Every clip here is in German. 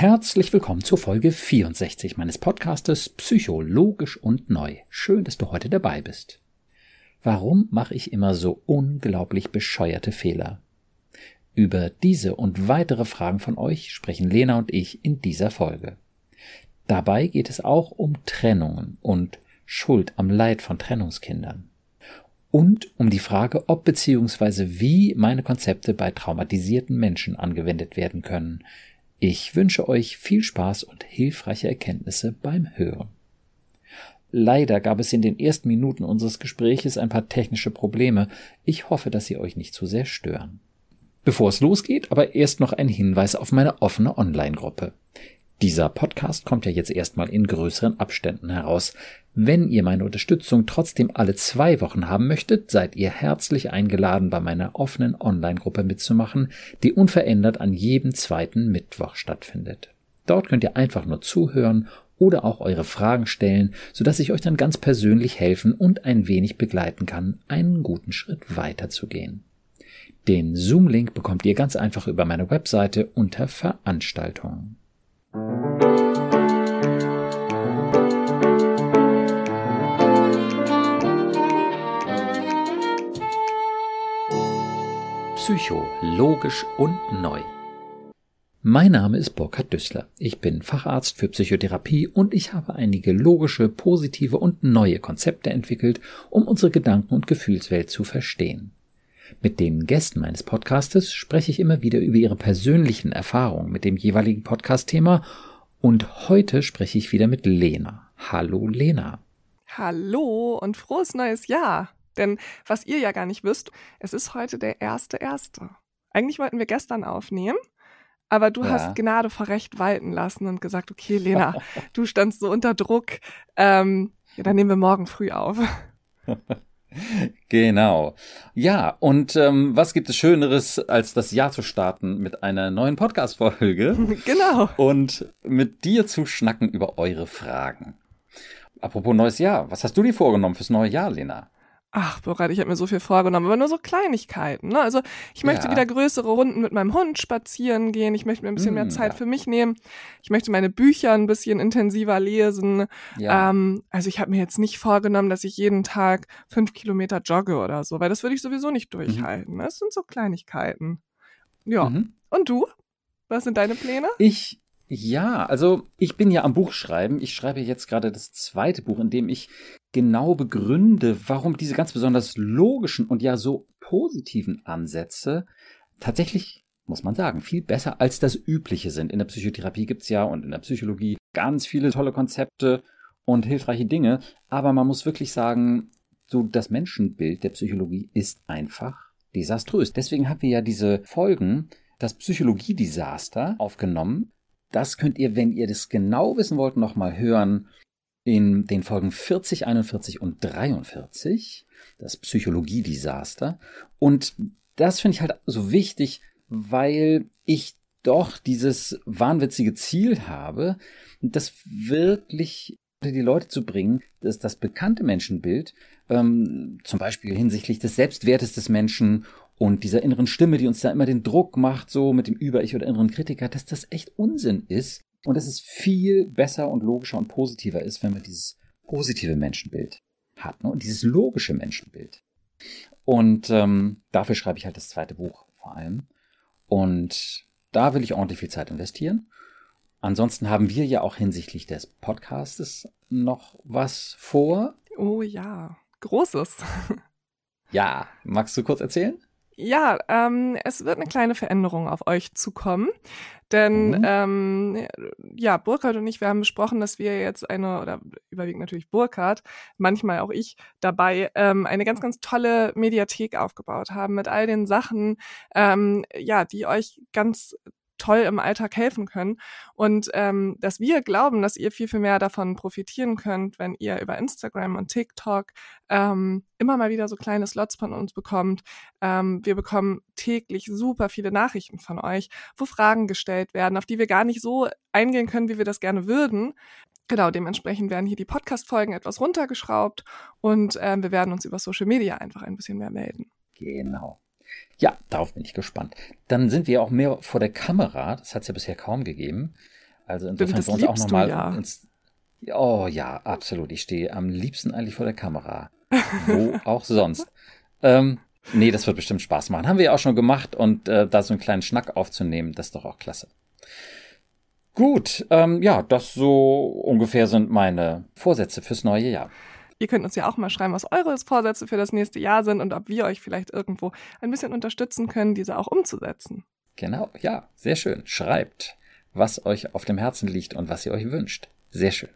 Herzlich willkommen zur Folge 64 meines Podcastes Psychologisch und Neu. Schön, dass du heute dabei bist. Warum mache ich immer so unglaublich bescheuerte Fehler? Über diese und weitere Fragen von euch sprechen Lena und ich in dieser Folge. Dabei geht es auch um Trennungen und Schuld am Leid von Trennungskindern. Und um die Frage, ob bzw. wie meine Konzepte bei traumatisierten Menschen angewendet werden können, ich wünsche euch viel Spaß und hilfreiche Erkenntnisse beim Hören. Leider gab es in den ersten Minuten unseres Gespräches ein paar technische Probleme. Ich hoffe, dass sie euch nicht zu sehr stören. Bevor es losgeht, aber erst noch ein Hinweis auf meine offene Online-Gruppe. Dieser Podcast kommt ja jetzt erstmal in größeren Abständen heraus. Wenn ihr meine Unterstützung trotzdem alle zwei Wochen haben möchtet, seid ihr herzlich eingeladen, bei meiner offenen Online-Gruppe mitzumachen, die unverändert an jedem zweiten Mittwoch stattfindet. Dort könnt ihr einfach nur zuhören oder auch eure Fragen stellen, sodass ich euch dann ganz persönlich helfen und ein wenig begleiten kann, einen guten Schritt weiterzugehen. Den Zoom-Link bekommt ihr ganz einfach über meine Webseite unter Veranstaltungen. Psycho, logisch und neu. Mein Name ist Burkhard Düssler. Ich bin Facharzt für Psychotherapie und ich habe einige logische, positive und neue Konzepte entwickelt, um unsere Gedanken- und Gefühlswelt zu verstehen. Mit den Gästen meines Podcastes spreche ich immer wieder über ihre persönlichen Erfahrungen mit dem jeweiligen Podcast-Thema und heute spreche ich wieder mit Lena. Hallo Lena. Hallo und frohes neues Jahr. Denn was ihr ja gar nicht wisst, es ist heute der erste erste. Eigentlich wollten wir gestern aufnehmen, aber du ja. hast Gnade vor Recht walten lassen und gesagt, okay, Lena, du standst so unter Druck. Ähm, ja, dann nehmen wir morgen früh auf. Genau. Ja, und ähm, was gibt es Schöneres, als das Jahr zu starten mit einer neuen Podcast-Folge? genau. Und mit dir zu schnacken über eure Fragen. Apropos neues Jahr, was hast du dir vorgenommen fürs neue Jahr, Lena? Ach, Borat, ich habe mir so viel vorgenommen, aber nur so Kleinigkeiten. Ne? Also ich möchte ja. wieder größere Runden mit meinem Hund spazieren gehen. Ich möchte mir ein bisschen mm, mehr Zeit ja. für mich nehmen. Ich möchte meine Bücher ein bisschen intensiver lesen. Ja. Ähm, also ich habe mir jetzt nicht vorgenommen, dass ich jeden Tag fünf Kilometer jogge oder so, weil das würde ich sowieso nicht mhm. durchhalten. Mhm. Das sind so Kleinigkeiten. Ja. Mhm. Und du? Was sind deine Pläne? Ich ja, also ich bin ja am Buch schreiben. Ich schreibe jetzt gerade das zweite Buch, in dem ich genau begründe, warum diese ganz besonders logischen und ja so positiven Ansätze tatsächlich, muss man sagen, viel besser als das übliche sind. In der Psychotherapie gibt's ja und in der Psychologie ganz viele tolle Konzepte und hilfreiche Dinge, aber man muss wirklich sagen, so das Menschenbild der Psychologie ist einfach desaströs. Deswegen haben wir ja diese Folgen, das Psychologie-Desaster aufgenommen, das könnt ihr, wenn ihr das genau wissen wollt, nochmal hören in den Folgen 40, 41 und 43, das Psychologie-Desaster. Und das finde ich halt so wichtig, weil ich doch dieses wahnwitzige Ziel habe, das wirklich die Leute zu bringen, dass das bekannte Menschenbild, ähm, zum Beispiel hinsichtlich des Selbstwertes des Menschen und dieser inneren Stimme, die uns da immer den Druck macht, so mit dem Über-Ich oder inneren Kritiker, dass das echt Unsinn ist und dass es viel besser und logischer und positiver ist, wenn man dieses positive Menschenbild hat ne? und dieses logische Menschenbild. Und ähm, dafür schreibe ich halt das zweite Buch vor allem. Und da will ich ordentlich viel Zeit investieren. Ansonsten haben wir ja auch hinsichtlich des Podcastes noch was vor. Oh ja, Großes. Ja, magst du kurz erzählen? Ja, ähm, es wird eine kleine Veränderung auf euch zukommen. Denn mhm. ähm, ja, Burkhard und ich, wir haben besprochen, dass wir jetzt eine, oder überwiegend natürlich Burkhard, manchmal auch ich dabei, ähm, eine ganz, ganz tolle Mediathek aufgebaut haben mit all den Sachen, ähm, ja, die euch ganz toll im Alltag helfen können. Und ähm, dass wir glauben, dass ihr viel, viel mehr davon profitieren könnt, wenn ihr über Instagram und TikTok ähm, immer mal wieder so kleine Slots von uns bekommt. Ähm, wir bekommen täglich super viele Nachrichten von euch, wo Fragen gestellt werden, auf die wir gar nicht so eingehen können, wie wir das gerne würden. Genau, dementsprechend werden hier die Podcast-Folgen etwas runtergeschraubt und äh, wir werden uns über Social Media einfach ein bisschen mehr melden. Genau. Ja, darauf bin ich gespannt. Dann sind wir auch mehr vor der Kamera. Das hat es ja bisher kaum gegeben. Also insofern für uns auch nochmal ja. ins, Oh ja, absolut. Ich stehe am liebsten eigentlich vor der Kamera. Wo auch sonst. Ähm, nee, das wird bestimmt Spaß machen. Haben wir ja auch schon gemacht und äh, da so einen kleinen Schnack aufzunehmen, das ist doch auch klasse. Gut, ähm, ja, das so ungefähr sind meine Vorsätze fürs neue Jahr. Ihr könnt uns ja auch mal schreiben, was eure Vorsätze für das nächste Jahr sind und ob wir euch vielleicht irgendwo ein bisschen unterstützen können, diese auch umzusetzen. Genau, ja, sehr schön. Schreibt, was euch auf dem Herzen liegt und was ihr euch wünscht. Sehr schön.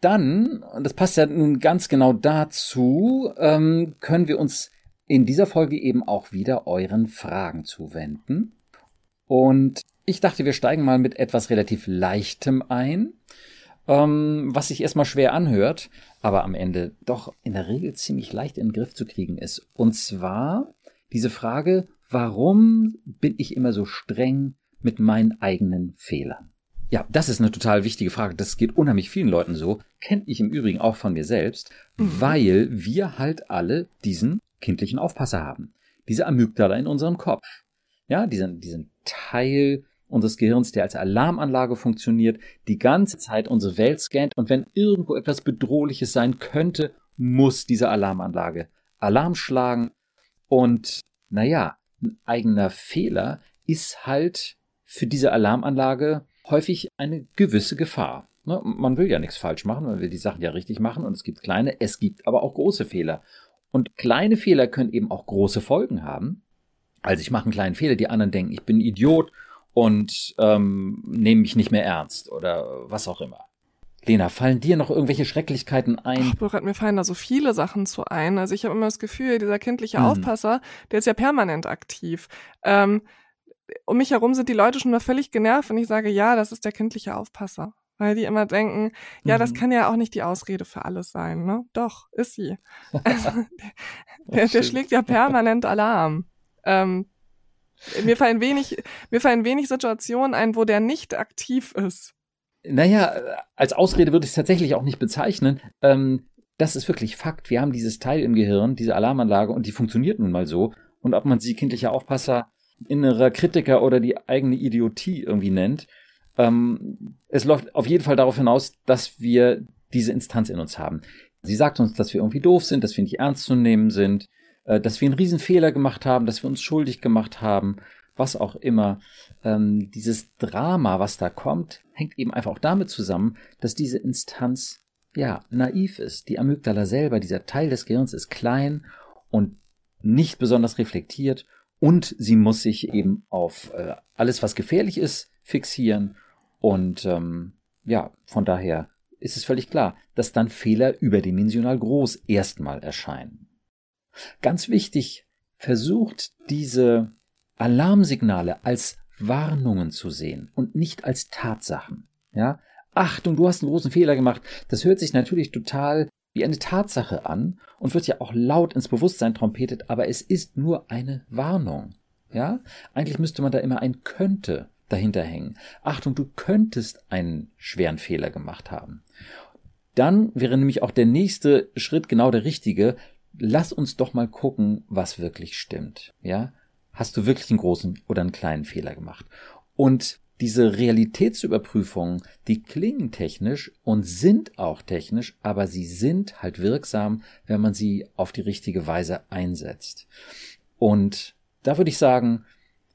Dann, und das passt ja nun ganz genau dazu, ähm, können wir uns in dieser Folge eben auch wieder euren Fragen zuwenden. Und ich dachte, wir steigen mal mit etwas relativ Leichtem ein, ähm, was sich erstmal schwer anhört, aber am Ende doch in der Regel ziemlich leicht in den Griff zu kriegen ist. Und zwar diese Frage, warum bin ich immer so streng mit meinen eigenen Fehlern? Ja, das ist eine total wichtige Frage. Das geht unheimlich vielen Leuten so. Kenne ich im Übrigen auch von mir selbst, mhm. weil wir halt alle diesen kindlichen Aufpasser haben. Diese Amygdala in unserem Kopf. Ja, diesen, diesen Teil unseres Gehirns, der als Alarmanlage funktioniert, die ganze Zeit unsere Welt scannt und wenn irgendwo etwas Bedrohliches sein könnte, muss diese Alarmanlage Alarm schlagen. Und naja, ein eigener Fehler ist halt für diese Alarmanlage häufig eine gewisse Gefahr. Ne? Man will ja nichts falsch machen, man will die Sachen ja richtig machen und es gibt kleine, es gibt aber auch große Fehler. Und kleine Fehler können eben auch große Folgen haben. Also ich mache einen kleinen Fehler, die anderen denken, ich bin ein Idiot und ähm, nehme mich nicht mehr ernst oder was auch immer. Lena, fallen dir noch irgendwelche Schrecklichkeiten ein? Ach, Burkhard, mir fallen da so viele Sachen zu ein. Also ich habe immer das Gefühl, dieser kindliche hm. Aufpasser, der ist ja permanent aktiv. Ähm, um mich herum sind die Leute schon mal völlig genervt und ich sage, ja, das ist der kindliche Aufpasser. Weil die immer denken, ja, mhm. das kann ja auch nicht die Ausrede für alles sein, ne? Doch, ist sie. Also, der, der schlägt ja permanent Alarm. Ähm, mir fallen wenig, mir fallen wenig Situationen ein, wo der nicht aktiv ist. Naja, als Ausrede würde ich es tatsächlich auch nicht bezeichnen. Ähm, das ist wirklich Fakt. Wir haben dieses Teil im Gehirn, diese Alarmanlage, und die funktioniert nun mal so. Und ob man sie kindlicher Aufpasser innerer Kritiker oder die eigene Idiotie irgendwie nennt. Ähm, es läuft auf jeden Fall darauf hinaus, dass wir diese Instanz in uns haben. Sie sagt uns, dass wir irgendwie doof sind, dass wir nicht ernst zu nehmen sind, dass wir einen Riesenfehler gemacht haben, dass wir uns schuldig gemacht haben, was auch immer. Ähm, dieses Drama, was da kommt, hängt eben einfach auch damit zusammen, dass diese Instanz ja naiv ist. Die Amygdala selber, dieser Teil des Gehirns ist klein und nicht besonders reflektiert und sie muss sich eben auf äh, alles, was gefährlich ist, fixieren. Und ähm, ja, von daher ist es völlig klar, dass dann Fehler überdimensional groß erstmal erscheinen. Ganz wichtig, versucht diese Alarmsignale als Warnungen zu sehen und nicht als Tatsachen. Ja, Achtung, du hast einen großen Fehler gemacht. Das hört sich natürlich total wie eine Tatsache an und wird ja auch laut ins Bewusstsein trompetet, aber es ist nur eine Warnung. Ja? Eigentlich müsste man da immer ein könnte dahinter hängen. Achtung, du könntest einen schweren Fehler gemacht haben. Dann wäre nämlich auch der nächste Schritt genau der richtige. Lass uns doch mal gucken, was wirklich stimmt. Ja? Hast du wirklich einen großen oder einen kleinen Fehler gemacht? Und diese Realitätsüberprüfungen, die klingen technisch und sind auch technisch, aber sie sind halt wirksam, wenn man sie auf die richtige Weise einsetzt. Und da würde ich sagen,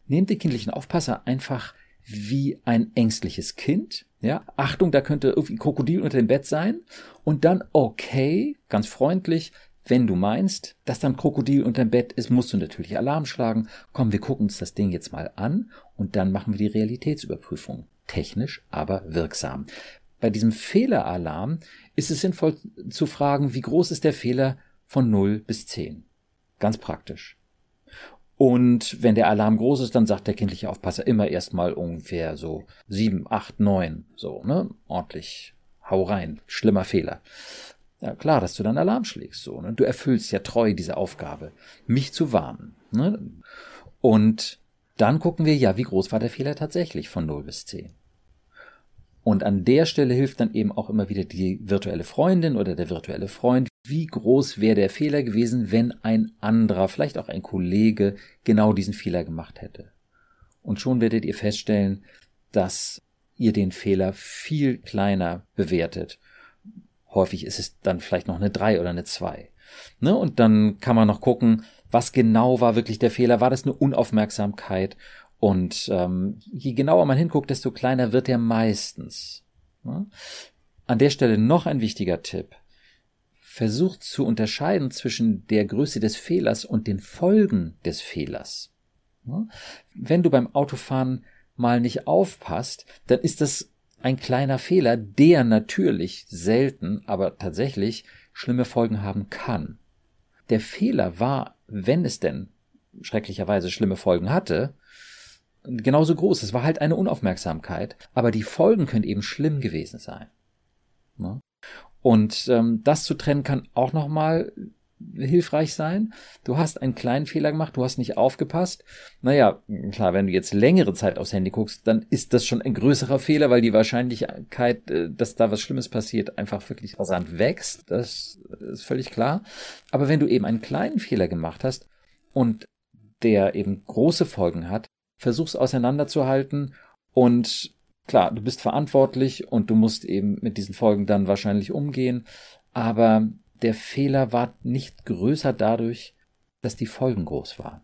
nehmt den kindlichen Aufpasser einfach wie ein ängstliches Kind. Ja, Achtung, da könnte irgendwie ein Krokodil unter dem Bett sein. Und dann, okay, ganz freundlich, wenn du meinst, dass dann Krokodil unterm Bett ist, musst du natürlich Alarm schlagen. Komm, wir gucken uns das Ding jetzt mal an und dann machen wir die Realitätsüberprüfung. Technisch, aber wirksam. Bei diesem Fehleralarm ist es sinnvoll zu fragen, wie groß ist der Fehler von 0 bis 10? Ganz praktisch. Und wenn der Alarm groß ist, dann sagt der kindliche Aufpasser immer erstmal ungefähr so 7, 8, 9, so, ne? Ordentlich. Hau rein. Schlimmer Fehler. Ja, klar, dass du dann Alarm schlägst, so, ne? Du erfüllst ja treu diese Aufgabe, mich zu warnen, ne? Und dann gucken wir, ja, wie groß war der Fehler tatsächlich von 0 bis 10? Und an der Stelle hilft dann eben auch immer wieder die virtuelle Freundin oder der virtuelle Freund. Wie groß wäre der Fehler gewesen, wenn ein anderer, vielleicht auch ein Kollege, genau diesen Fehler gemacht hätte? Und schon werdet ihr feststellen, dass ihr den Fehler viel kleiner bewertet. Häufig ist es dann vielleicht noch eine 3 oder eine 2. Ne? Und dann kann man noch gucken, was genau war wirklich der Fehler. War das eine Unaufmerksamkeit? Und ähm, je genauer man hinguckt, desto kleiner wird er meistens. Ne? An der Stelle noch ein wichtiger Tipp. Versucht zu unterscheiden zwischen der Größe des Fehlers und den Folgen des Fehlers. Ne? Wenn du beim Autofahren mal nicht aufpasst, dann ist das ein kleiner Fehler, der natürlich selten, aber tatsächlich schlimme Folgen haben kann. Der Fehler war, wenn es denn schrecklicherweise schlimme Folgen hatte, genauso groß. Es war halt eine Unaufmerksamkeit, aber die Folgen können eben schlimm gewesen sein. Ne? Und ähm, das zu trennen kann auch nochmal hilfreich sein. Du hast einen kleinen Fehler gemacht, du hast nicht aufgepasst. Naja, klar, wenn du jetzt längere Zeit aufs Handy guckst, dann ist das schon ein größerer Fehler, weil die Wahrscheinlichkeit, äh, dass da was Schlimmes passiert, einfach wirklich rasant wächst. Das ist völlig klar. Aber wenn du eben einen kleinen Fehler gemacht hast und der eben große Folgen hat, versuch's auseinanderzuhalten und klar, du bist verantwortlich und du musst eben mit diesen Folgen dann wahrscheinlich umgehen, aber der Fehler war nicht größer dadurch, dass die Folgen groß waren.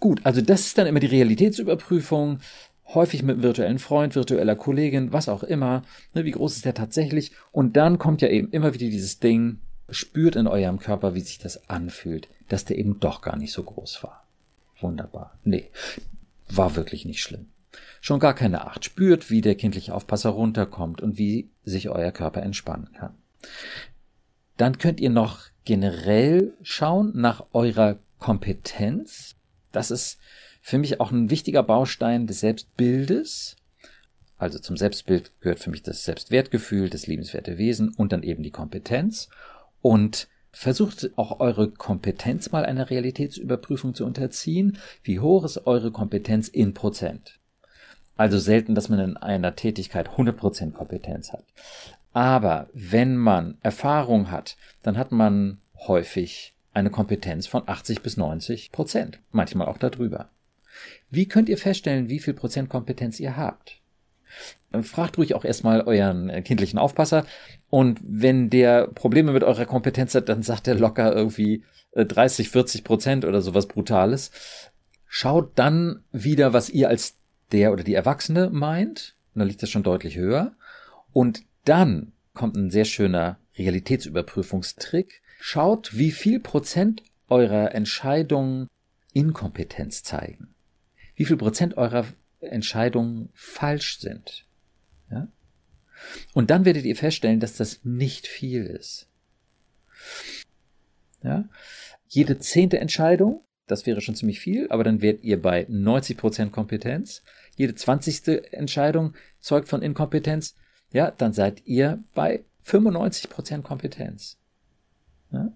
Gut, also das ist dann immer die Realitätsüberprüfung, häufig mit virtuellen Freund, virtueller Kollegin, was auch immer, ne, wie groß ist der tatsächlich? Und dann kommt ja eben immer wieder dieses Ding, spürt in eurem Körper, wie sich das anfühlt, dass der eben doch gar nicht so groß war. Wunderbar. Nee, war wirklich nicht schlimm. Schon gar keine Acht. Spürt, wie der kindliche Aufpasser runterkommt und wie sich euer Körper entspannen kann. Dann könnt ihr noch generell schauen nach eurer Kompetenz. Das ist für mich auch ein wichtiger Baustein des Selbstbildes. Also zum Selbstbild gehört für mich das Selbstwertgefühl, das liebenswerte Wesen und dann eben die Kompetenz. Und versucht auch eure Kompetenz mal einer Realitätsüberprüfung zu unterziehen. Wie hoch ist eure Kompetenz in Prozent? Also selten, dass man in einer Tätigkeit 100% Kompetenz hat. Aber wenn man Erfahrung hat, dann hat man häufig eine Kompetenz von 80 bis 90 Prozent, manchmal auch darüber. Wie könnt ihr feststellen, wie viel Prozent Kompetenz ihr habt? Fragt ruhig auch erstmal euren kindlichen Aufpasser und wenn der Probleme mit eurer Kompetenz hat, dann sagt er locker irgendwie 30, äh, 40 Prozent oder sowas Brutales. Schaut dann wieder, was ihr als der oder die Erwachsene meint. Und da liegt das schon deutlich höher. Und dann kommt ein sehr schöner Realitätsüberprüfungstrick. Schaut, wie viel Prozent eurer Entscheidungen Inkompetenz zeigen. Wie viel Prozent eurer Entscheidungen falsch sind. Ja? Und dann werdet ihr feststellen, dass das nicht viel ist. Ja? Jede zehnte Entscheidung, das wäre schon ziemlich viel, aber dann werdet ihr bei 90% Kompetenz. Jede zwanzigste Entscheidung zeugt von Inkompetenz ja, dann seid ihr bei 95% Kompetenz. Ja?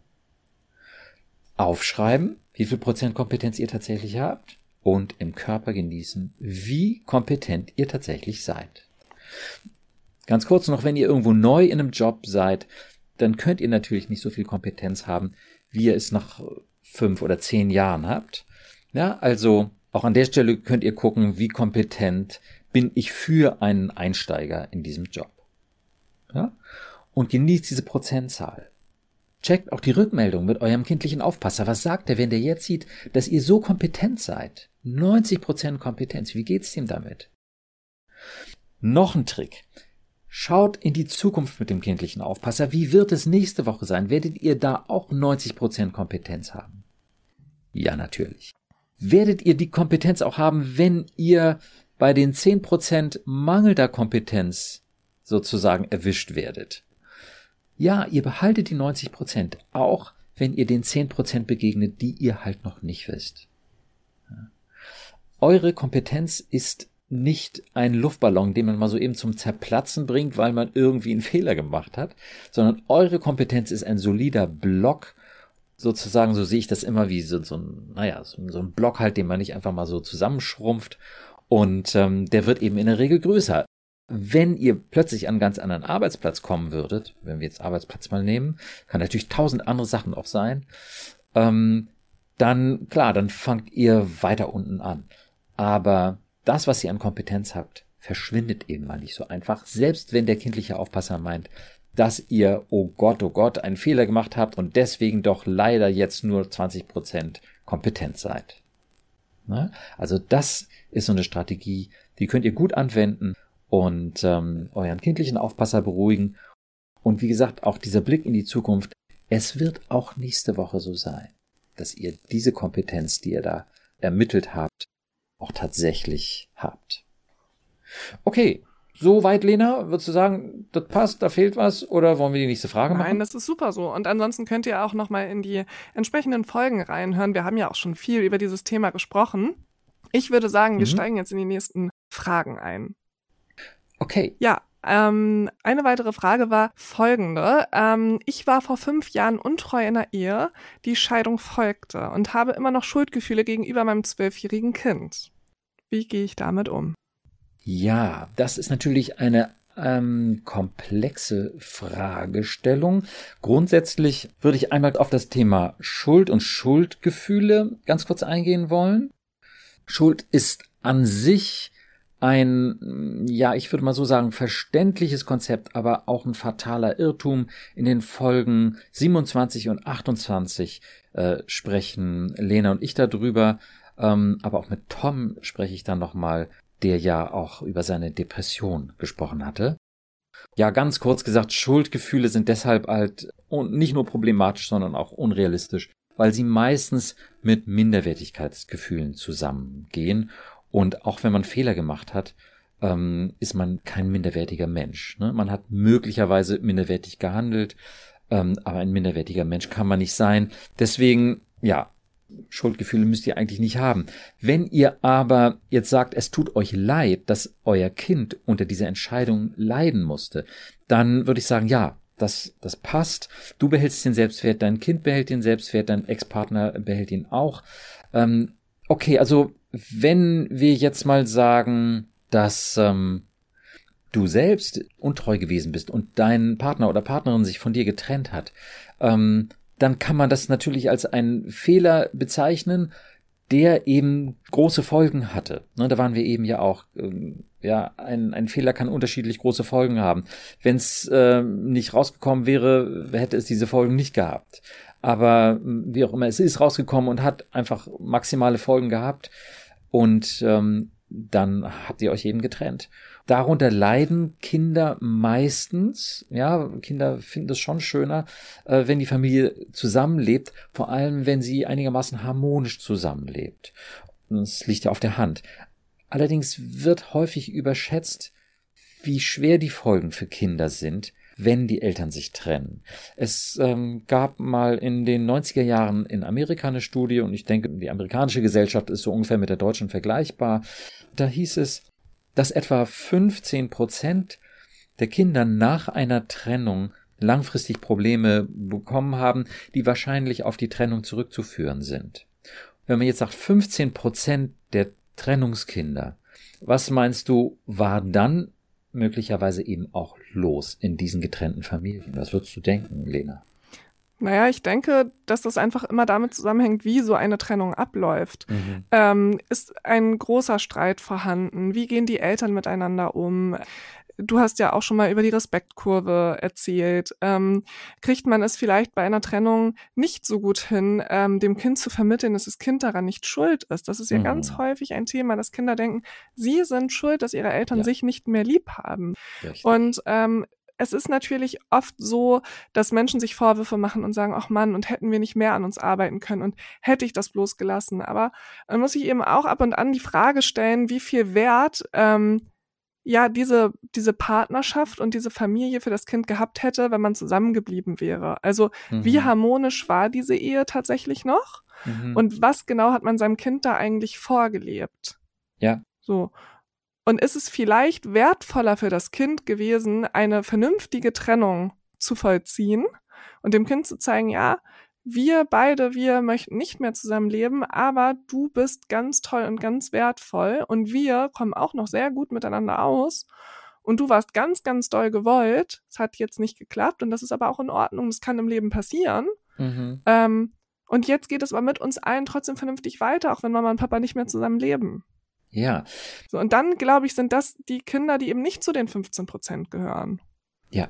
Aufschreiben, wie viel Prozent Kompetenz ihr tatsächlich habt und im Körper genießen, wie kompetent ihr tatsächlich seid. Ganz kurz noch, wenn ihr irgendwo neu in einem Job seid, dann könnt ihr natürlich nicht so viel Kompetenz haben, wie ihr es nach fünf oder zehn Jahren habt. Ja, also auch an der Stelle könnt ihr gucken, wie kompetent bin ich für einen Einsteiger in diesem Job. Ja? Und genießt diese Prozentzahl. Checkt auch die Rückmeldung mit eurem kindlichen Aufpasser. Was sagt er, wenn der jetzt sieht, dass ihr so kompetent seid? 90% Kompetenz. Wie geht's ihm damit? Noch ein Trick. Schaut in die Zukunft mit dem kindlichen Aufpasser. Wie wird es nächste Woche sein? Werdet ihr da auch 90% Kompetenz haben? Ja, natürlich. Werdet ihr die Kompetenz auch haben, wenn ihr bei den 10% mangelnder Kompetenz sozusagen erwischt werdet. Ja, ihr behaltet die 90%, auch wenn ihr den 10% begegnet, die ihr halt noch nicht wisst. Eure Kompetenz ist nicht ein Luftballon, den man mal so eben zum Zerplatzen bringt, weil man irgendwie einen Fehler gemacht hat, sondern eure Kompetenz ist ein solider Block, sozusagen, so sehe ich das immer wie so, so ein, naja, so, so ein Block halt, den man nicht einfach mal so zusammenschrumpft und ähm, der wird eben in der Regel größer. Wenn ihr plötzlich an einen ganz anderen Arbeitsplatz kommen würdet, wenn wir jetzt Arbeitsplatz mal nehmen, kann natürlich tausend andere Sachen auch sein, ähm, dann klar, dann fangt ihr weiter unten an. Aber das, was ihr an Kompetenz habt, verschwindet eben mal nicht so einfach, selbst wenn der kindliche Aufpasser meint, dass ihr, oh Gott, oh Gott, einen Fehler gemacht habt und deswegen doch leider jetzt nur 20 Prozent kompetent seid. Ne? Also das ist so eine Strategie, die könnt ihr gut anwenden und ähm, euren kindlichen Aufpasser beruhigen. Und wie gesagt, auch dieser Blick in die Zukunft, es wird auch nächste Woche so sein, dass ihr diese Kompetenz, die ihr da ermittelt habt, auch tatsächlich habt. Okay, so weit, Lena, würdest du sagen, das passt, da fehlt was oder wollen wir die nächste Frage machen? Nein, das ist super so. Und ansonsten könnt ihr auch nochmal in die entsprechenden Folgen reinhören. Wir haben ja auch schon viel über dieses Thema gesprochen. Ich würde sagen, wir mhm. steigen jetzt in die nächsten Fragen ein. Okay. Ja, ähm, eine weitere Frage war folgende. Ähm, ich war vor fünf Jahren untreu in der Ehe, die Scheidung folgte und habe immer noch Schuldgefühle gegenüber meinem zwölfjährigen Kind. Wie gehe ich damit um? Ja, das ist natürlich eine ähm, komplexe Fragestellung. Grundsätzlich würde ich einmal auf das Thema Schuld und Schuldgefühle ganz kurz eingehen wollen. Schuld ist an sich ein, ja, ich würde mal so sagen, verständliches Konzept, aber auch ein fataler Irrtum. In den Folgen 27 und 28 äh, sprechen Lena und ich darüber, ähm, aber auch mit Tom spreche ich dann nochmal der ja auch über seine Depression gesprochen hatte. Ja, ganz kurz gesagt, Schuldgefühle sind deshalb halt nicht nur problematisch, sondern auch unrealistisch, weil sie meistens mit Minderwertigkeitsgefühlen zusammengehen. Und auch wenn man Fehler gemacht hat, ähm, ist man kein minderwertiger Mensch. Ne? Man hat möglicherweise minderwertig gehandelt, ähm, aber ein minderwertiger Mensch kann man nicht sein. Deswegen, ja, Schuldgefühle müsst ihr eigentlich nicht haben. Wenn ihr aber jetzt sagt, es tut euch leid, dass euer Kind unter dieser Entscheidung leiden musste, dann würde ich sagen, ja, das, das passt. Du behältst den Selbstwert, dein Kind behält den Selbstwert, dein Ex-Partner behält ihn auch. Ähm, okay, also wenn wir jetzt mal sagen, dass ähm, du selbst untreu gewesen bist und dein Partner oder Partnerin sich von dir getrennt hat, ähm, dann kann man das natürlich als einen Fehler bezeichnen, der eben große Folgen hatte. Ne, da waren wir eben ja auch. Ähm, ja, ein, ein Fehler kann unterschiedlich große Folgen haben. Wenn es äh, nicht rausgekommen wäre, hätte es diese Folgen nicht gehabt. Aber wie auch immer, es ist rausgekommen und hat einfach maximale Folgen gehabt. Und ähm, dann habt ihr euch eben getrennt. Darunter leiden Kinder meistens, ja, Kinder finden es schon schöner, äh, wenn die Familie zusammenlebt, vor allem wenn sie einigermaßen harmonisch zusammenlebt. Das liegt ja auf der Hand. Allerdings wird häufig überschätzt, wie schwer die Folgen für Kinder sind, wenn die Eltern sich trennen. Es ähm, gab mal in den 90er Jahren in Amerika eine Studie und ich denke, die amerikanische Gesellschaft ist so ungefähr mit der deutschen vergleichbar. Da hieß es, dass etwa 15 Prozent der Kinder nach einer Trennung langfristig Probleme bekommen haben, die wahrscheinlich auf die Trennung zurückzuführen sind. Wenn man jetzt sagt 15 Prozent der Trennungskinder, was meinst du, war dann möglicherweise eben auch los in diesen getrennten Familien? Was würdest du denken, Lena? Naja, ich denke, dass das einfach immer damit zusammenhängt, wie so eine Trennung abläuft. Mhm. Ähm, ist ein großer Streit vorhanden? Wie gehen die Eltern miteinander um? Du hast ja auch schon mal über die Respektkurve erzählt. Ähm, kriegt man es vielleicht bei einer Trennung nicht so gut hin, ähm, dem Kind zu vermitteln, dass das Kind daran nicht schuld ist? Das ist ja mhm. ganz häufig ein Thema, dass Kinder denken, sie sind schuld, dass ihre Eltern ja. sich nicht mehr lieb haben. Richtig. Und ähm, es ist natürlich oft so, dass Menschen sich Vorwürfe machen und sagen, ach Mann, und hätten wir nicht mehr an uns arbeiten können und hätte ich das bloß gelassen. Aber man muss sich eben auch ab und an die Frage stellen, wie viel Wert ähm, ja diese, diese Partnerschaft und diese Familie für das Kind gehabt hätte, wenn man zusammengeblieben wäre. Also mhm. wie harmonisch war diese Ehe tatsächlich noch? Mhm. Und was genau hat man seinem Kind da eigentlich vorgelebt? Ja. So. Und ist es vielleicht wertvoller für das Kind gewesen, eine vernünftige Trennung zu vollziehen und dem Kind zu zeigen, ja, wir beide, wir möchten nicht mehr zusammenleben, aber du bist ganz toll und ganz wertvoll und wir kommen auch noch sehr gut miteinander aus und du warst ganz, ganz doll gewollt. Es hat jetzt nicht geklappt und das ist aber auch in Ordnung. Das kann im Leben passieren. Mhm. Ähm, und jetzt geht es aber mit uns allen trotzdem vernünftig weiter, auch wenn Mama und Papa nicht mehr zusammen leben. Ja. So, und dann, glaube ich, sind das die Kinder, die eben nicht zu den 15 Prozent gehören. Ja.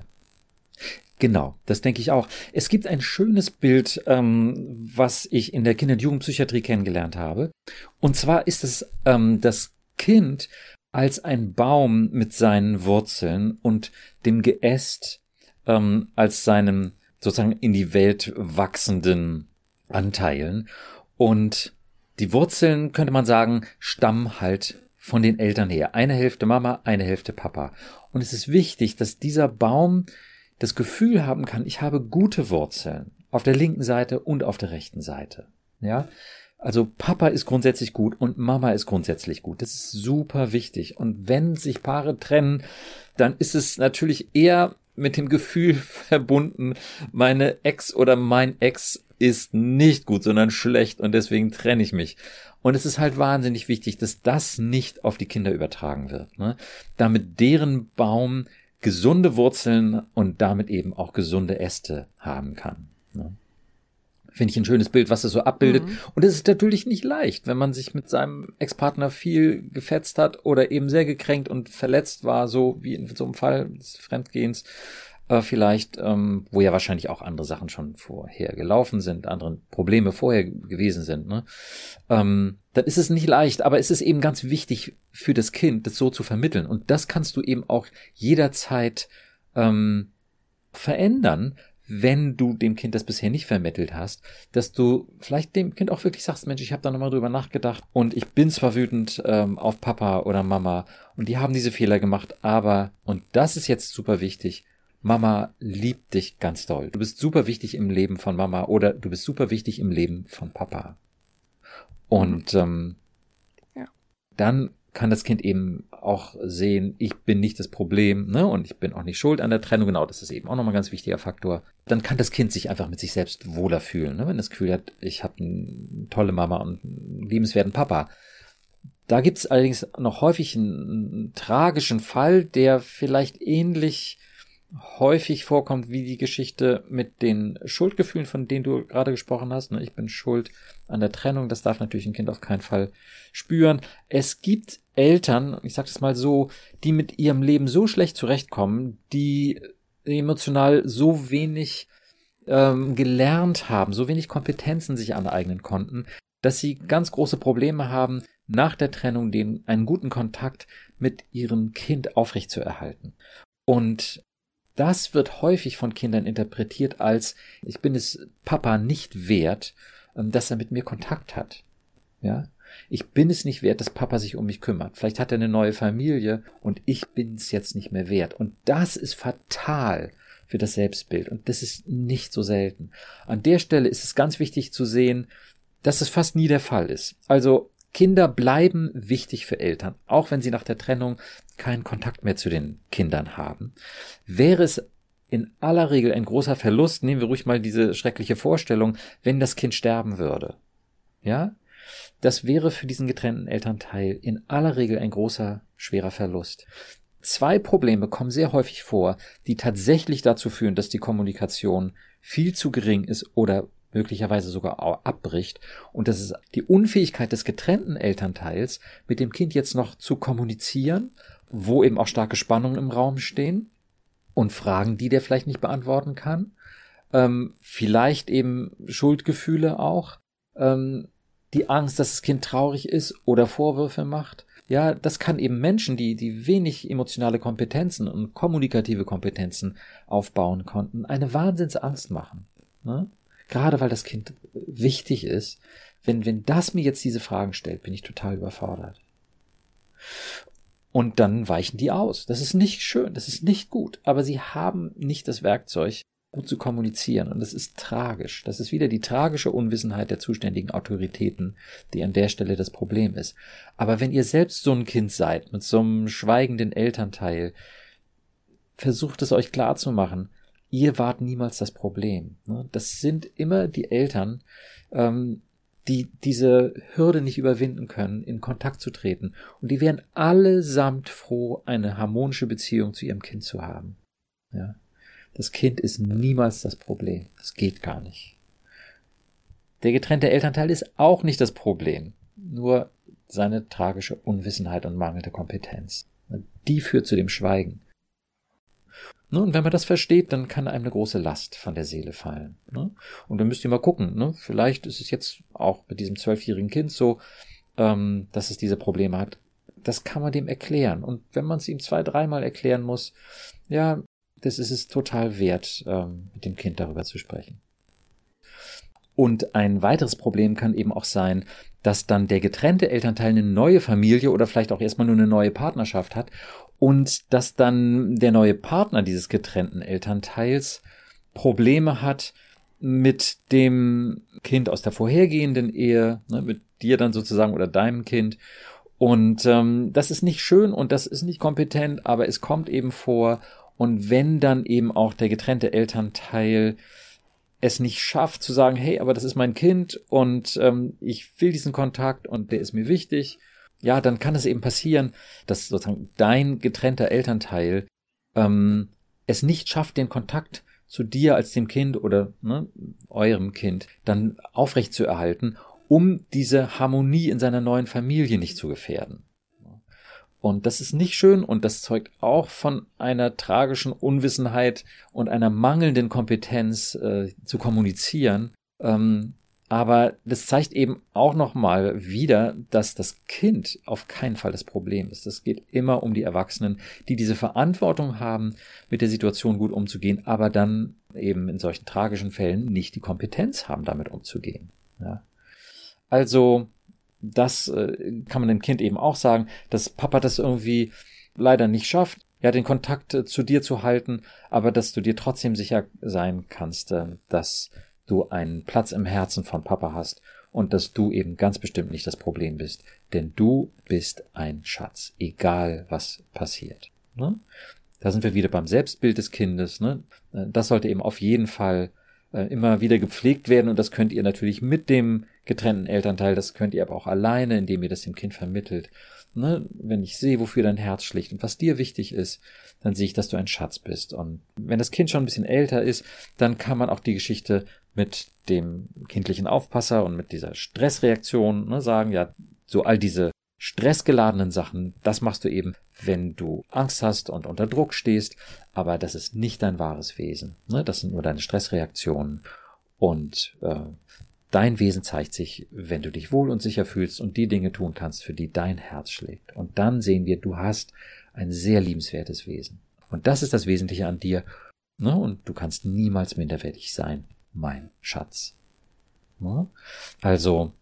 Genau, das denke ich auch. Es gibt ein schönes Bild, ähm, was ich in der Kinder- und Jugendpsychiatrie kennengelernt habe. Und zwar ist es ähm, das Kind als ein Baum mit seinen Wurzeln und dem Geäst ähm, als seinem sozusagen in die Welt wachsenden Anteilen. Und die Wurzeln, könnte man sagen, stammen halt von den Eltern her. Eine Hälfte Mama, eine Hälfte Papa. Und es ist wichtig, dass dieser Baum das Gefühl haben kann, ich habe gute Wurzeln auf der linken Seite und auf der rechten Seite. Ja, also Papa ist grundsätzlich gut und Mama ist grundsätzlich gut. Das ist super wichtig. Und wenn sich Paare trennen, dann ist es natürlich eher mit dem Gefühl verbunden, meine Ex oder mein Ex ist nicht gut, sondern schlecht und deswegen trenne ich mich. Und es ist halt wahnsinnig wichtig, dass das nicht auf die Kinder übertragen wird, ne? damit deren Baum gesunde Wurzeln und damit eben auch gesunde Äste haben kann. Ne? Finde ich ein schönes Bild, was es so abbildet. Mhm. Und es ist natürlich nicht leicht, wenn man sich mit seinem Ex-Partner viel gefetzt hat oder eben sehr gekränkt und verletzt war, so wie in so einem Fall des Fremdgehens äh, vielleicht, ähm, wo ja wahrscheinlich auch andere Sachen schon vorher gelaufen sind, andere Probleme vorher gewesen sind, ne? ähm, dann ist es nicht leicht, aber es ist eben ganz wichtig für das Kind, das so zu vermitteln. Und das kannst du eben auch jederzeit ähm, verändern, wenn du dem Kind das bisher nicht vermittelt hast, dass du vielleicht dem Kind auch wirklich sagst, Mensch, ich habe da nochmal drüber nachgedacht und ich bin zwar wütend ähm, auf Papa oder Mama und die haben diese Fehler gemacht, aber, und das ist jetzt super wichtig, Mama liebt dich ganz doll. Du bist super wichtig im Leben von Mama oder du bist super wichtig im Leben von Papa. Und ähm, ja. dann kann das Kind eben auch sehen, ich bin nicht das Problem, ne, und ich bin auch nicht schuld an der Trennung. Genau, das ist eben auch nochmal ein ganz wichtiger Faktor. Dann kann das Kind sich einfach mit sich selbst wohler fühlen, ne, wenn das Gefühl hat, ich habe eine tolle Mama und einen liebenswerten Papa. Da gibt es allerdings noch häufig einen, einen tragischen Fall, der vielleicht ähnlich häufig vorkommt, wie die Geschichte mit den Schuldgefühlen, von denen du gerade gesprochen hast. Ne? Ich bin schuld an der Trennung. Das darf natürlich ein Kind auf keinen Fall spüren. Es gibt Eltern, ich sage das mal so, die mit ihrem Leben so schlecht zurechtkommen, die emotional so wenig ähm, gelernt haben, so wenig Kompetenzen sich aneignen konnten, dass sie ganz große Probleme haben, nach der Trennung den einen guten Kontakt mit ihrem Kind aufrechtzuerhalten. Und das wird häufig von Kindern interpretiert als, ich bin es Papa nicht wert, ähm, dass er mit mir Kontakt hat. Ja, ich bin es nicht wert, dass Papa sich um mich kümmert. Vielleicht hat er eine neue Familie und ich bin es jetzt nicht mehr wert. Und das ist fatal für das Selbstbild. Und das ist nicht so selten. An der Stelle ist es ganz wichtig zu sehen, dass es fast nie der Fall ist. Also Kinder bleiben wichtig für Eltern, auch wenn sie nach der Trennung keinen Kontakt mehr zu den Kindern haben. Wäre es in aller Regel ein großer Verlust, nehmen wir ruhig mal diese schreckliche Vorstellung, wenn das Kind sterben würde. Ja? Das wäre für diesen getrennten Elternteil in aller Regel ein großer, schwerer Verlust. Zwei Probleme kommen sehr häufig vor, die tatsächlich dazu führen, dass die Kommunikation viel zu gering ist oder möglicherweise sogar abbricht. Und das ist die Unfähigkeit des getrennten Elternteils, mit dem Kind jetzt noch zu kommunizieren, wo eben auch starke Spannungen im Raum stehen und Fragen, die der vielleicht nicht beantworten kann. Ähm, vielleicht eben Schuldgefühle auch. Ähm, die Angst, dass das Kind traurig ist oder Vorwürfe macht. Ja, das kann eben Menschen, die, die wenig emotionale Kompetenzen und kommunikative Kompetenzen aufbauen konnten, eine Wahnsinnsangst machen. Ne? Gerade weil das Kind wichtig ist, wenn, wenn das mir jetzt diese Fragen stellt, bin ich total überfordert. Und dann weichen die aus. Das ist nicht schön, das ist nicht gut, aber sie haben nicht das Werkzeug, gut zu kommunizieren. Und das ist tragisch. Das ist wieder die tragische Unwissenheit der zuständigen Autoritäten, die an der Stelle das Problem ist. Aber wenn ihr selbst so ein Kind seid, mit so einem schweigenden Elternteil, versucht es euch klar zu machen, ihr wart niemals das Problem. Ne? Das sind immer die Eltern, ähm, die diese Hürde nicht überwinden können, in Kontakt zu treten. Und die wären allesamt froh, eine harmonische Beziehung zu ihrem Kind zu haben. Ja. Das Kind ist niemals das Problem. Das geht gar nicht. Der getrennte Elternteil ist auch nicht das Problem. Nur seine tragische Unwissenheit und mangelnde Kompetenz. Die führt zu dem Schweigen. Ne, und wenn man das versteht, dann kann einem eine große Last von der Seele fallen. Ne? Und dann müsst ihr mal gucken. Ne? Vielleicht ist es jetzt auch mit diesem zwölfjährigen Kind so, ähm, dass es diese Probleme hat. Das kann man dem erklären. Und wenn man es ihm zwei, dreimal erklären muss, ja, das ist es total wert, ähm, mit dem Kind darüber zu sprechen. Und ein weiteres Problem kann eben auch sein, dass dann der getrennte Elternteil eine neue Familie oder vielleicht auch erstmal nur eine neue Partnerschaft hat und dass dann der neue Partner dieses getrennten Elternteils Probleme hat mit dem Kind aus der vorhergehenden Ehe, ne, mit dir dann sozusagen oder deinem Kind. Und ähm, das ist nicht schön und das ist nicht kompetent, aber es kommt eben vor. Und wenn dann eben auch der getrennte Elternteil es nicht schafft zu sagen, hey, aber das ist mein Kind und ähm, ich will diesen Kontakt und der ist mir wichtig, ja, dann kann es eben passieren, dass sozusagen dein getrennter Elternteil ähm, es nicht schafft, den Kontakt zu dir als dem Kind oder ne, eurem Kind dann aufrecht zu erhalten, um diese Harmonie in seiner neuen Familie nicht zu gefährden. Und das ist nicht schön und das zeugt auch von einer tragischen Unwissenheit und einer mangelnden Kompetenz äh, zu kommunizieren. Ähm, aber das zeigt eben auch nochmal wieder, dass das Kind auf keinen Fall das Problem ist. Es geht immer um die Erwachsenen, die diese Verantwortung haben, mit der Situation gut umzugehen, aber dann eben in solchen tragischen Fällen nicht die Kompetenz haben, damit umzugehen. Ja. Also, das äh, kann man dem Kind eben auch sagen, dass Papa das irgendwie leider nicht schafft, ja, den Kontakt äh, zu dir zu halten, aber dass du dir trotzdem sicher sein kannst, äh, dass du einen Platz im Herzen von Papa hast und dass du eben ganz bestimmt nicht das Problem bist, denn du bist ein Schatz, egal was passiert. Ne? Da sind wir wieder beim Selbstbild des Kindes. Ne? Das sollte eben auf jeden Fall äh, immer wieder gepflegt werden und das könnt ihr natürlich mit dem getrennten Elternteil, das könnt ihr aber auch alleine, indem ihr das dem Kind vermittelt. Ne? Wenn ich sehe, wofür dein Herz schlicht und was dir wichtig ist, dann sehe ich, dass du ein Schatz bist. Und wenn das Kind schon ein bisschen älter ist, dann kann man auch die Geschichte mit dem kindlichen Aufpasser und mit dieser Stressreaktion ne, sagen, ja, so all diese stressgeladenen Sachen, das machst du eben, wenn du Angst hast und unter Druck stehst, aber das ist nicht dein wahres Wesen. Ne? Das sind nur deine Stressreaktionen und äh, dein Wesen zeigt sich, wenn du dich wohl und sicher fühlst und die Dinge tun kannst, für die dein Herz schlägt. Und dann sehen wir, du hast ein sehr liebenswertes Wesen. Und das ist das Wesentliche an dir. Ne? Und du kannst niemals minderwertig sein, mein Schatz. Ne? Also,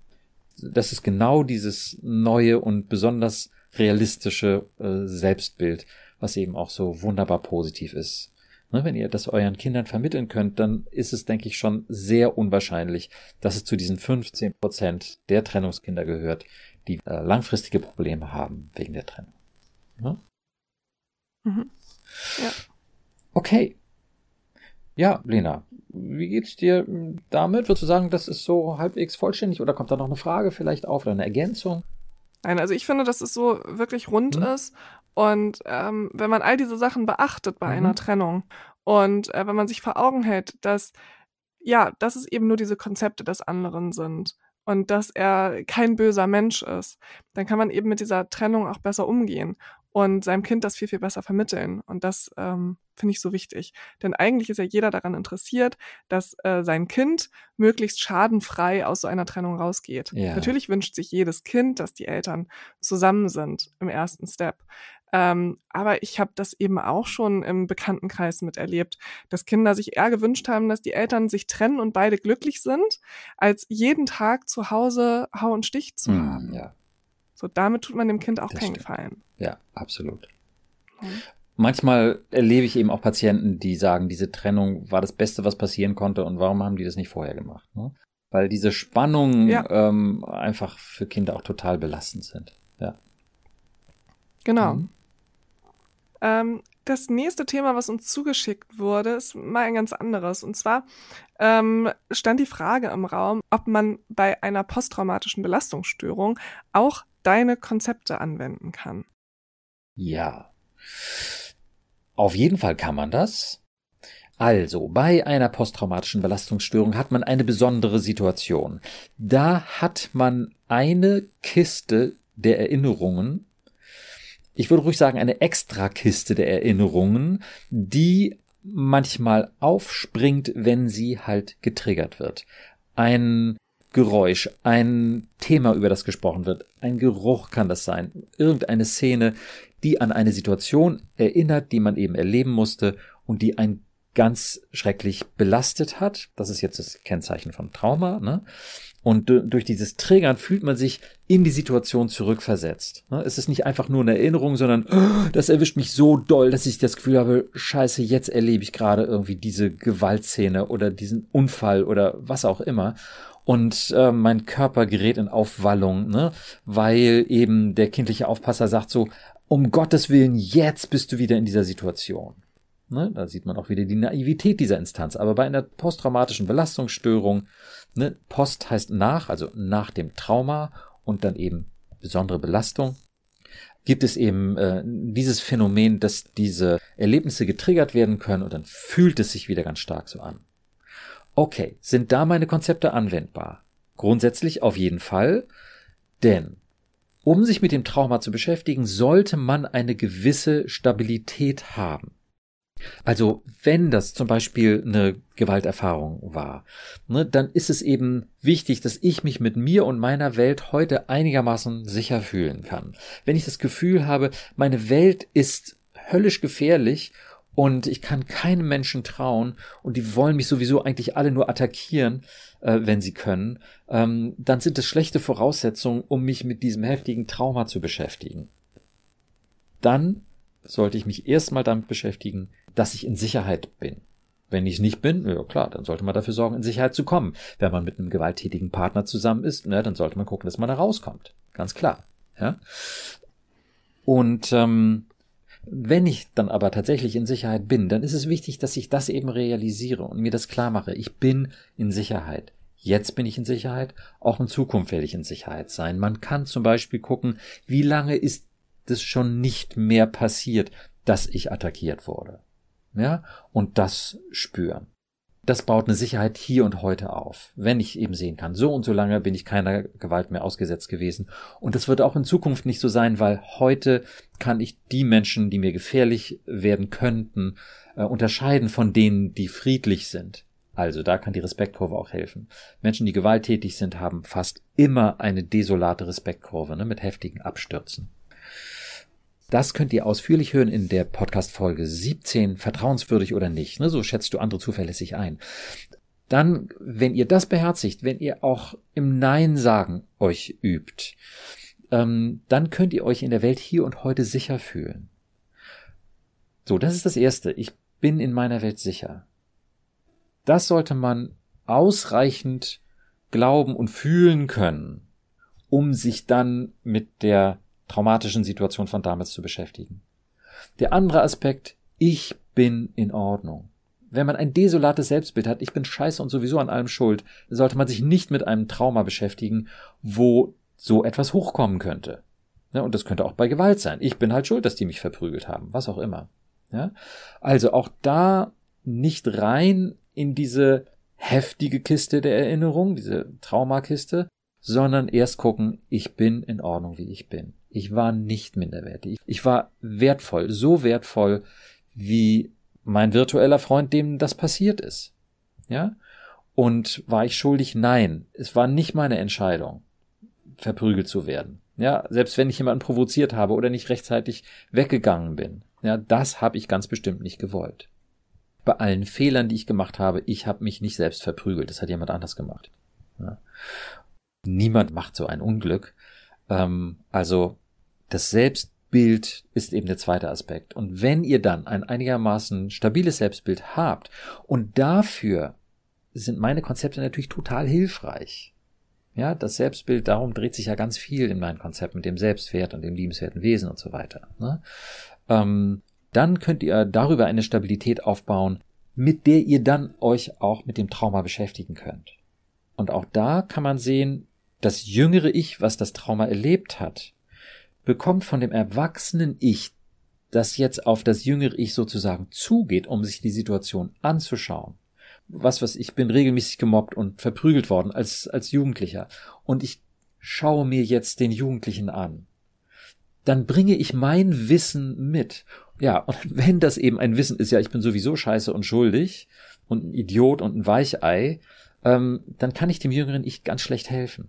das ist genau dieses neue und besonders realistische äh, Selbstbild, was eben auch so wunderbar positiv ist. Ne, wenn ihr das euren Kindern vermitteln könnt, dann ist es, denke ich, schon sehr unwahrscheinlich, dass es zu diesen 15 Prozent der Trennungskinder gehört, die äh, langfristige Probleme haben wegen der Trennung. Ne? Mhm. Ja. Okay. Ja, Lena, wie geht's dir damit? Würdest du sagen, das ist so halbwegs vollständig oder kommt da noch eine Frage vielleicht auf oder eine Ergänzung? Nein, also ich finde, dass es so wirklich rund mhm. ist. Und ähm, wenn man all diese Sachen beachtet bei mhm. einer Trennung und äh, wenn man sich vor Augen hält, dass ja, dass es eben nur diese Konzepte des anderen sind und dass er kein böser Mensch ist, dann kann man eben mit dieser Trennung auch besser umgehen und seinem Kind das viel, viel besser vermitteln. Und das ähm, finde ich so wichtig. Denn eigentlich ist ja jeder daran interessiert, dass äh, sein Kind möglichst schadenfrei aus so einer Trennung rausgeht. Ja. Natürlich wünscht sich jedes Kind, dass die Eltern zusammen sind im ersten Step. Ähm, aber ich habe das eben auch schon im Bekanntenkreis miterlebt, dass Kinder sich eher gewünscht haben, dass die Eltern sich trennen und beide glücklich sind, als jeden Tag zu Hause Hau und Stich zu mm, haben. Ja. So, damit tut man dem Kind auch das keinen stimmt. Gefallen. Ja, absolut. Mhm. Manchmal erlebe ich eben auch Patienten, die sagen, diese Trennung war das Beste, was passieren konnte und warum haben die das nicht vorher gemacht? Ne? Weil diese Spannungen ja. ähm, einfach für Kinder auch total belastend sind. Ja. Genau. Mhm. Ähm, das nächste Thema, was uns zugeschickt wurde, ist mal ein ganz anderes. Und zwar ähm, stand die Frage im Raum, ob man bei einer posttraumatischen Belastungsstörung auch deine Konzepte anwenden kann. Ja. Auf jeden Fall kann man das. Also, bei einer posttraumatischen Belastungsstörung hat man eine besondere Situation. Da hat man eine Kiste der Erinnerungen. Ich würde ruhig sagen, eine Extrakiste der Erinnerungen, die manchmal aufspringt, wenn sie halt getriggert wird. Ein Geräusch, ein Thema, über das gesprochen wird, ein Geruch kann das sein, irgendeine Szene, die an eine Situation erinnert, die man eben erleben musste und die ein ganz schrecklich belastet hat. Das ist jetzt das Kennzeichen von Trauma. Ne? Und durch dieses Triggern fühlt man sich in die Situation zurückversetzt. Ne? Es ist nicht einfach nur eine Erinnerung, sondern oh, das erwischt mich so doll, dass ich das Gefühl habe, scheiße, jetzt erlebe ich gerade irgendwie diese Gewaltszene oder diesen Unfall oder was auch immer und äh, mein Körper gerät in Aufwallung, ne? weil eben der kindliche Aufpasser sagt so, um Gottes Willen, jetzt bist du wieder in dieser Situation. Ne? Da sieht man auch wieder die Naivität dieser Instanz. Aber bei einer posttraumatischen Belastungsstörung, ne, Post heißt nach, also nach dem Trauma und dann eben besondere Belastung, gibt es eben äh, dieses Phänomen, dass diese Erlebnisse getriggert werden können und dann fühlt es sich wieder ganz stark so an. Okay, sind da meine Konzepte anwendbar? Grundsätzlich auf jeden Fall, denn um sich mit dem Trauma zu beschäftigen, sollte man eine gewisse Stabilität haben. Also wenn das zum Beispiel eine Gewalterfahrung war, ne, dann ist es eben wichtig, dass ich mich mit mir und meiner Welt heute einigermaßen sicher fühlen kann. Wenn ich das Gefühl habe, meine Welt ist höllisch gefährlich und ich kann keinem Menschen trauen und die wollen mich sowieso eigentlich alle nur attackieren, äh, wenn sie können, ähm, dann sind das schlechte Voraussetzungen, um mich mit diesem heftigen Trauma zu beschäftigen. Dann sollte ich mich erstmal damit beschäftigen, dass ich in Sicherheit bin. Wenn ich es nicht bin, ja klar, dann sollte man dafür sorgen, in Sicherheit zu kommen. Wenn man mit einem gewalttätigen Partner zusammen ist, ne, dann sollte man gucken, dass man da rauskommt. Ganz klar. Ja? Und ähm, wenn ich dann aber tatsächlich in Sicherheit bin, dann ist es wichtig, dass ich das eben realisiere und mir das klar mache. Ich bin in Sicherheit. Jetzt bin ich in Sicherheit, auch in Zukunft werde ich in Sicherheit sein. Man kann zum Beispiel gucken, wie lange ist es schon nicht mehr passiert, dass ich attackiert wurde. Ja, und das spüren das baut eine Sicherheit hier und heute auf. Wenn ich eben sehen kann, so und so lange bin ich keiner Gewalt mehr ausgesetzt gewesen. Und das wird auch in Zukunft nicht so sein, weil heute kann ich die Menschen, die mir gefährlich werden könnten, äh, unterscheiden von denen, die friedlich sind. Also da kann die Respektkurve auch helfen. Menschen, die gewalttätig sind, haben fast immer eine desolate Respektkurve ne, mit heftigen Abstürzen. Das könnt ihr ausführlich hören in der Podcast-Folge 17, vertrauenswürdig oder nicht. Ne? So schätzt du andere zuverlässig ein. Dann, wenn ihr das beherzigt, wenn ihr auch im Nein sagen euch übt, ähm, dann könnt ihr euch in der Welt hier und heute sicher fühlen. So, das ist das Erste. Ich bin in meiner Welt sicher. Das sollte man ausreichend glauben und fühlen können, um sich dann mit der traumatischen Situation von damals zu beschäftigen. Der andere Aspekt, ich bin in Ordnung. Wenn man ein desolates Selbstbild hat, ich bin scheiße und sowieso an allem schuld, sollte man sich nicht mit einem Trauma beschäftigen, wo so etwas hochkommen könnte. Ja, und das könnte auch bei Gewalt sein. Ich bin halt schuld, dass die mich verprügelt haben, was auch immer. Ja? Also auch da nicht rein in diese heftige Kiste der Erinnerung, diese Traumakiste, sondern erst gucken, ich bin in Ordnung, wie ich bin. Ich war nicht minderwertig. Ich war wertvoll, so wertvoll wie mein virtueller Freund, dem das passiert ist. Ja? Und war ich schuldig? Nein. Es war nicht meine Entscheidung, verprügelt zu werden. Ja, selbst wenn ich jemanden provoziert habe oder nicht rechtzeitig weggegangen bin. Ja, das habe ich ganz bestimmt nicht gewollt. Bei allen Fehlern, die ich gemacht habe, ich habe mich nicht selbst verprügelt. Das hat jemand anders gemacht. Ja. Niemand macht so ein Unglück. Ähm, also das Selbstbild ist eben der zweite Aspekt. Und wenn ihr dann ein einigermaßen stabiles Selbstbild habt und dafür sind meine Konzepte natürlich total hilfreich. Ja, das Selbstbild, darum dreht sich ja ganz viel in meinem Konzept mit dem Selbstwert und dem liebenswerten Wesen und so weiter. Ne? Ähm, dann könnt ihr darüber eine Stabilität aufbauen, mit der ihr dann euch auch mit dem Trauma beschäftigen könnt. Und auch da kann man sehen, das jüngere Ich, was das Trauma erlebt hat, bekommt von dem erwachsenen Ich, das jetzt auf das jüngere Ich sozusagen zugeht, um sich die Situation anzuschauen. Was was ich bin regelmäßig gemobbt und verprügelt worden als als Jugendlicher und ich schaue mir jetzt den Jugendlichen an, dann bringe ich mein Wissen mit. Ja, und wenn das eben ein Wissen ist, ja, ich bin sowieso scheiße und schuldig und ein Idiot und ein Weichei, ähm, dann kann ich dem jüngeren Ich ganz schlecht helfen.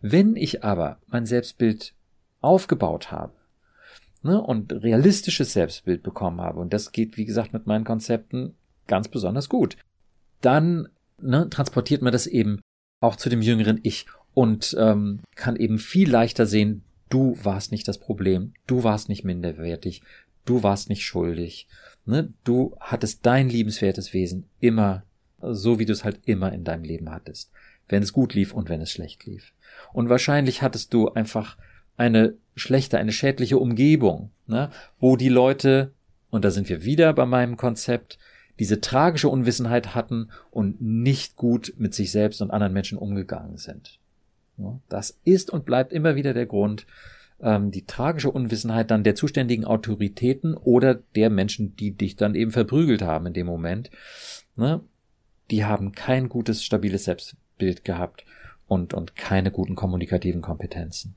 Wenn ich aber mein Selbstbild aufgebaut habe ne, und realistisches Selbstbild bekommen habe, und das geht, wie gesagt, mit meinen Konzepten ganz besonders gut, dann ne, transportiert man das eben auch zu dem jüngeren Ich und ähm, kann eben viel leichter sehen, du warst nicht das Problem, du warst nicht minderwertig, du warst nicht schuldig, ne? du hattest dein liebenswertes Wesen immer so, wie du es halt immer in deinem Leben hattest, wenn es gut lief und wenn es schlecht lief. Und wahrscheinlich hattest du einfach eine schlechte, eine schädliche Umgebung, ne? wo die Leute, und da sind wir wieder bei meinem Konzept, diese tragische Unwissenheit hatten und nicht gut mit sich selbst und anderen Menschen umgegangen sind. Das ist und bleibt immer wieder der Grund, ähm, die tragische Unwissenheit dann der zuständigen Autoritäten oder der Menschen, die dich dann eben verprügelt haben in dem Moment. Ne? Die haben kein gutes, stabiles Selbstbild gehabt und, und keine guten kommunikativen Kompetenzen.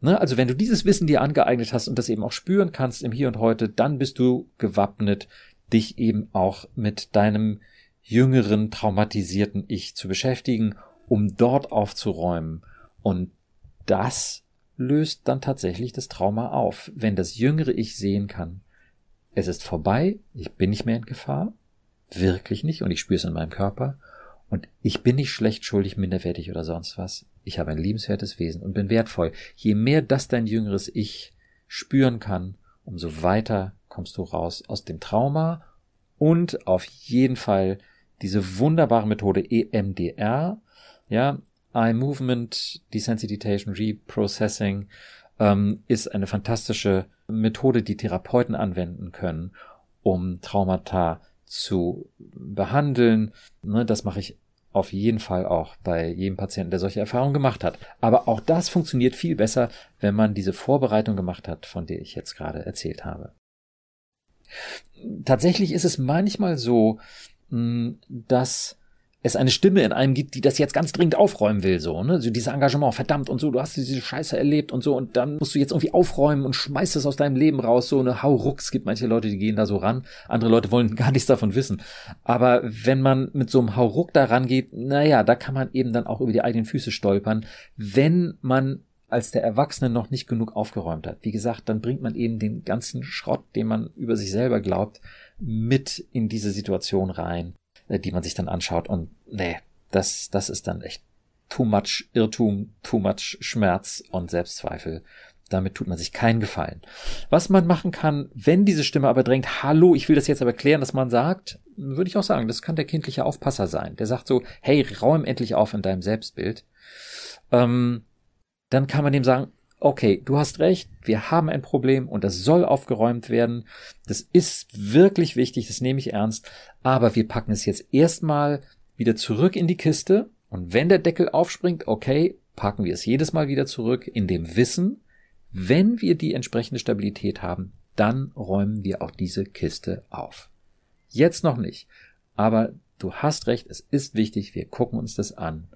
Ne? Also wenn du dieses Wissen dir angeeignet hast und das eben auch spüren kannst im Hier und Heute, dann bist du gewappnet, dich eben auch mit deinem jüngeren, traumatisierten Ich zu beschäftigen, um dort aufzuräumen. Und das löst dann tatsächlich das Trauma auf, wenn das jüngere Ich sehen kann. Es ist vorbei, ich bin nicht mehr in Gefahr, wirklich nicht, und ich spüre es in meinem Körper, und ich bin nicht schlecht, schuldig, minderwertig oder sonst was. Ich habe ein liebenswertes Wesen und bin wertvoll. Je mehr das dein jüngeres Ich spüren kann, umso weiter kommst du raus aus dem Trauma und auf jeden Fall diese wunderbare Methode EMDR, ja, Eye Movement Desensitization Reprocessing ähm, ist eine fantastische Methode, die Therapeuten anwenden können, um Traumata zu behandeln. Ne, das mache ich auf jeden Fall auch bei jedem Patienten, der solche Erfahrungen gemacht hat. Aber auch das funktioniert viel besser, wenn man diese Vorbereitung gemacht hat, von der ich jetzt gerade erzählt habe. Tatsächlich ist es manchmal so, hm, dass es eine Stimme in einem gibt, die das jetzt ganz dringend aufräumen will, so, ne? So dieses Engagement, verdammt und so, du hast diese Scheiße erlebt und so und dann musst du jetzt irgendwie aufräumen und schmeißt es aus deinem Leben raus, so eine Hauruck. Es gibt manche Leute, die gehen da so ran, andere Leute wollen gar nichts davon wissen. Aber wenn man mit so einem Hauruck da rangeht, naja, da kann man eben dann auch über die eigenen Füße stolpern, wenn man als der Erwachsene noch nicht genug aufgeräumt hat. Wie gesagt, dann bringt man eben den ganzen Schrott, den man über sich selber glaubt, mit in diese Situation rein, die man sich dann anschaut. Und nee, das, das ist dann echt too much Irrtum, too much Schmerz und Selbstzweifel. Damit tut man sich keinen Gefallen. Was man machen kann, wenn diese Stimme aber drängt, hallo, ich will das jetzt aber klären, dass man sagt, würde ich auch sagen, das kann der kindliche Aufpasser sein. Der sagt so, hey, räum endlich auf in deinem Selbstbild. Ähm, dann kann man dem sagen, okay, du hast recht, wir haben ein Problem und das soll aufgeräumt werden. Das ist wirklich wichtig, das nehme ich ernst, aber wir packen es jetzt erstmal wieder zurück in die Kiste und wenn der Deckel aufspringt, okay, packen wir es jedes Mal wieder zurück in dem Wissen, wenn wir die entsprechende Stabilität haben, dann räumen wir auch diese Kiste auf. Jetzt noch nicht, aber du hast recht, es ist wichtig, wir gucken uns das an,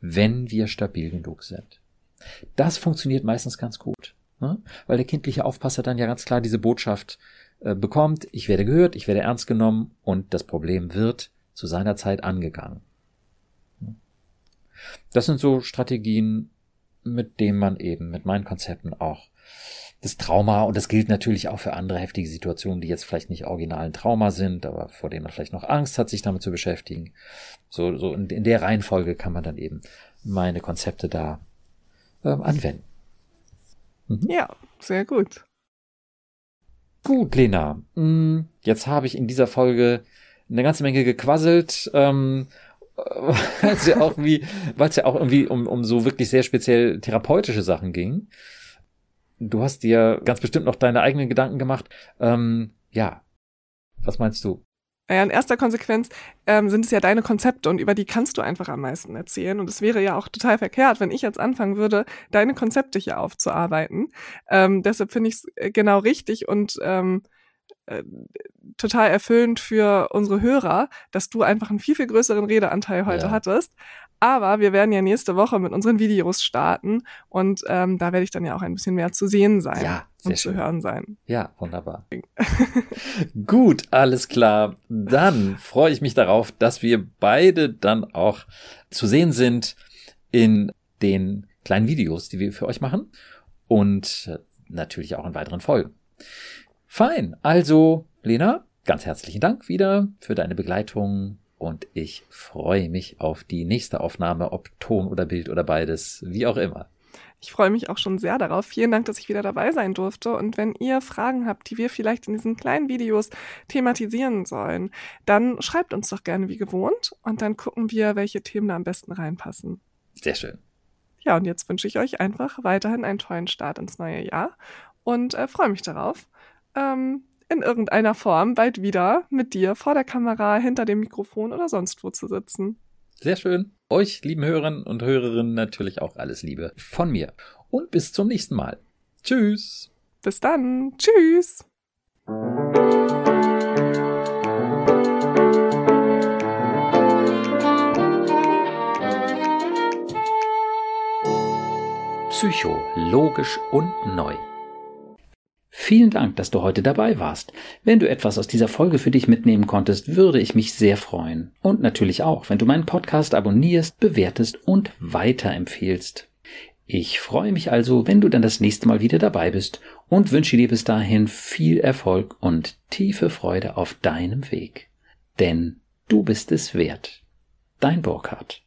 wenn wir stabil genug sind. Das funktioniert meistens ganz gut, ne? weil der kindliche Aufpasser dann ja ganz klar diese Botschaft äh, bekommt, ich werde gehört, ich werde ernst genommen und das Problem wird zu seiner Zeit angegangen. Das sind so Strategien, mit denen man eben mit meinen Konzepten auch das Trauma, und das gilt natürlich auch für andere heftige Situationen, die jetzt vielleicht nicht originalen Trauma sind, aber vor denen man vielleicht noch Angst hat, sich damit zu beschäftigen. So, so in, in der Reihenfolge kann man dann eben meine Konzepte da ähm, anwenden. Mhm. Ja, sehr gut. Gut, Lena. Mm, jetzt habe ich in dieser Folge eine ganze Menge gequasselt. Ähm, weil es ja auch irgendwie, weil es ja auch irgendwie um, um so wirklich sehr speziell therapeutische Sachen ging. Du hast dir ganz bestimmt noch deine eigenen Gedanken gemacht. Ähm, ja, was meinst du? Naja, in erster Konsequenz ähm, sind es ja deine Konzepte und über die kannst du einfach am meisten erzählen. Und es wäre ja auch total verkehrt, wenn ich jetzt anfangen würde, deine Konzepte hier aufzuarbeiten. Ähm, deshalb finde ich es äh, genau richtig und ähm, äh, total erfüllend für unsere Hörer, dass du einfach einen viel, viel größeren Redeanteil heute ja. hattest. Aber wir werden ja nächste Woche mit unseren Videos starten und ähm, da werde ich dann ja auch ein bisschen mehr zu sehen sein Ja, und sehr zu schön. hören sein. Ja, wunderbar. Gut, alles klar. Dann freue ich mich darauf, dass wir beide dann auch zu sehen sind in den kleinen Videos, die wir für euch machen und natürlich auch in weiteren Folgen. Fein. Also, Lena, ganz herzlichen Dank wieder für deine Begleitung und ich freue mich auf die nächste Aufnahme, ob Ton oder Bild oder beides, wie auch immer. Ich freue mich auch schon sehr darauf. Vielen Dank, dass ich wieder dabei sein durfte. Und wenn ihr Fragen habt, die wir vielleicht in diesen kleinen Videos thematisieren sollen, dann schreibt uns doch gerne wie gewohnt und dann gucken wir, welche Themen da am besten reinpassen. Sehr schön. Ja, und jetzt wünsche ich euch einfach weiterhin einen tollen Start ins neue Jahr und äh, freue mich darauf, ähm, in irgendeiner Form bald wieder mit dir vor der Kamera, hinter dem Mikrofon oder sonst wo zu sitzen. Sehr schön. Euch, lieben Hörern und Hörerinnen, natürlich auch alles Liebe von mir. Und bis zum nächsten Mal. Tschüss. Bis dann. Tschüss. Psycho, logisch und neu. Vielen Dank, dass du heute dabei warst. Wenn du etwas aus dieser Folge für dich mitnehmen konntest, würde ich mich sehr freuen. Und natürlich auch, wenn du meinen Podcast abonnierst, bewertest und weiterempfehlst. Ich freue mich also, wenn du dann das nächste Mal wieder dabei bist und wünsche dir bis dahin viel Erfolg und tiefe Freude auf deinem Weg. Denn du bist es wert. Dein Burkhard.